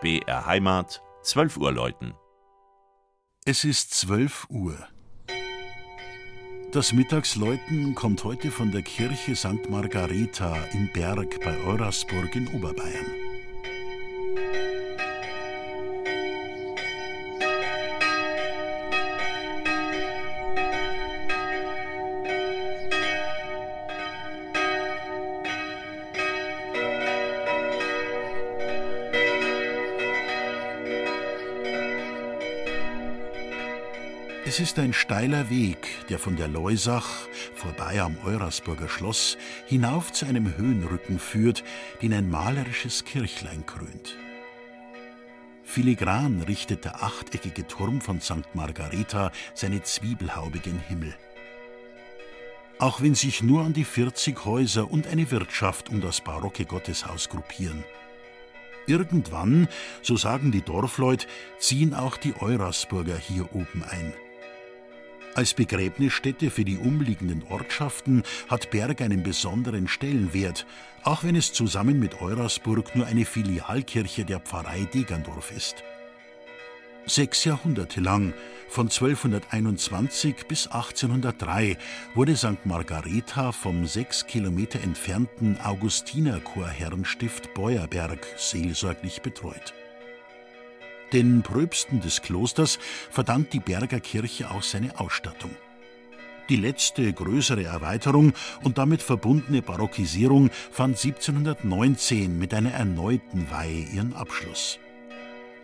BR Heimat, 12 Uhr läuten. Es ist 12 Uhr. Das Mittagsläuten kommt heute von der Kirche St. Margareta im Berg bei Eurasburg in Oberbayern. Es ist ein steiler Weg, der von der Leusach, vorbei am Eurasburger Schloss, hinauf zu einem Höhenrücken führt, den ein malerisches Kirchlein krönt. Filigran richtet der achteckige Turm von St. Margareta seine Zwiebelhaube gen Himmel. Auch wenn sich nur an die 40 Häuser und eine Wirtschaft um das barocke Gotteshaus gruppieren. Irgendwann, so sagen die Dorfleut, ziehen auch die Eurasburger hier oben ein. Als Begräbnisstätte für die umliegenden Ortschaften hat Berg einen besonderen Stellenwert, auch wenn es zusammen mit Eurasburg nur eine Filialkirche der Pfarrei Degerndorf ist. Sechs Jahrhunderte lang, von 1221 bis 1803, wurde St. Margareta vom sechs Kilometer entfernten Augustinerchorherrenstift Beuerberg seelsorglich betreut. Den Pröpsten des Klosters verdankt die Berger Kirche auch seine Ausstattung. Die letzte größere Erweiterung und damit verbundene Barockisierung fand 1719 mit einer erneuten Weihe ihren Abschluss.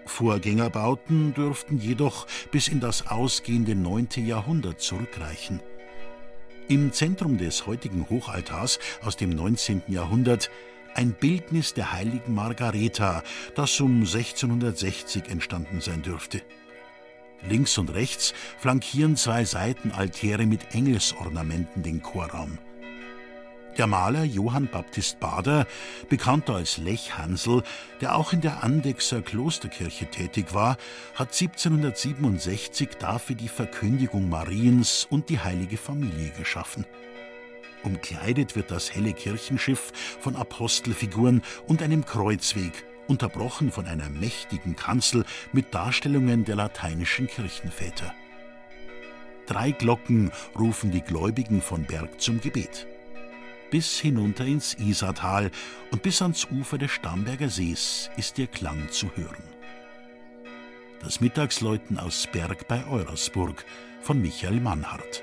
Vorgängerbauten dürften jedoch bis in das ausgehende 9. Jahrhundert zurückreichen. Im Zentrum des heutigen Hochaltars aus dem 19. Jahrhundert ein Bildnis der heiligen Margareta, das um 1660 entstanden sein dürfte. Links und rechts flankieren zwei Seitenaltäre mit Engelsornamenten den Chorraum. Der Maler Johann Baptist Bader, bekannter als Lech Hansel, der auch in der Andexer Klosterkirche tätig war, hat 1767 dafür die Verkündigung Mariens und die heilige Familie geschaffen. Umkleidet wird das helle Kirchenschiff von Apostelfiguren und einem Kreuzweg, unterbrochen von einer mächtigen Kanzel mit Darstellungen der lateinischen Kirchenväter. Drei Glocken rufen die Gläubigen von Berg zum Gebet. Bis hinunter ins Isartal und bis ans Ufer des Starnberger Sees ist ihr Klang zu hören. Das Mittagsläuten aus Berg bei Eurasburg von Michael Mannhardt.